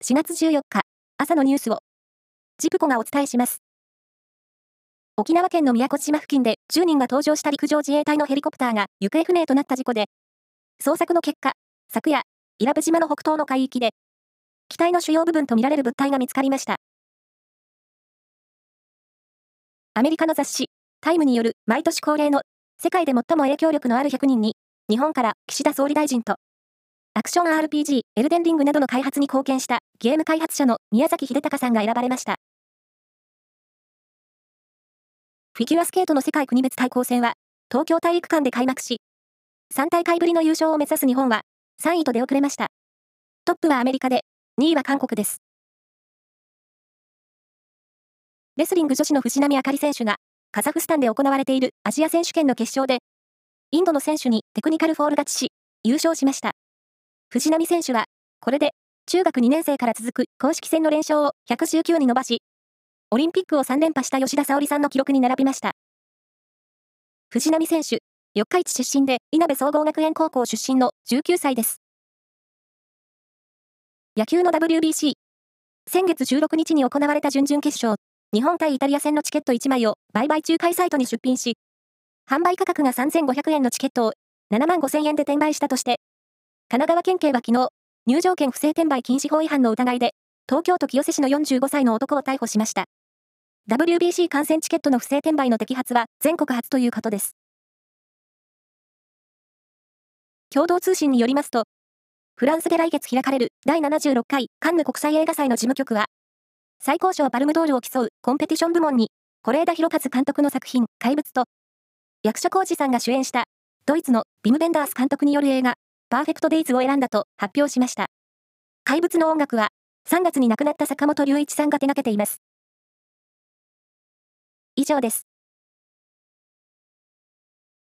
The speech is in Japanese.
4月14日、朝のニュースを、ジプコがお伝えします。沖縄県の宮古島付近で10人が搭乗した陸上自衛隊のヘリコプターが行方不明となった事故で、捜索の結果、昨夜、伊良部島の北東の海域で、機体の主要部分とみられる物体が見つかりました。アメリカの雑誌、タイムによる毎年恒例の世界で最も影響力のある100人に、日本から岸田総理大臣と、アクション RPG、エルデンリングなどの開発に貢献したゲーム開発者の宮崎秀隆さんが選ばれました。フィギュアスケートの世界国別対抗戦は、東京体育館で開幕し、3大会ぶりの優勝を目指す日本は、3位と出遅れました。トップはアメリカで、2位は韓国です。レスリング女子の藤波あかり選手が、カザフスタンで行われているアジア選手権の決勝で、インドの選手にテクニカルフォール勝ちし、優勝しました。藤波選手は、これで、中学2年生から続く公式戦の連勝を119に伸ばし、オリンピックを3連覇した吉田沙保里さんの記録に並びました。藤波選手、四日市出身で、稲部総合学園高校出身の19歳です。野球の WBC。先月16日に行われた準々決勝、日本対イタリア戦のチケット1枚を売買仲介サイトに出品し、販売価格が3500円のチケットを7万5000円で転売したとして、神奈川県警は昨日、入場券不正転売禁止法違反の疑いで、東京都清瀬市の45歳の男を逮捕しました。WBC 観戦チケットの不正転売の摘発は全国初ということです。共同通信によりますと、フランスで来月開かれる第76回カンヌ国際映画祭の事務局は、最高賞パルムドールを競うコンペティション部門に、是枝裕和監督の作品、怪物と、役所広司さんが主演したドイツのビム・ベンダース監督による映画、パーフェクトデイズを選んだと発表しました。怪物の音楽は、3月に亡くなった坂本龍一さんが手がけています。以上です。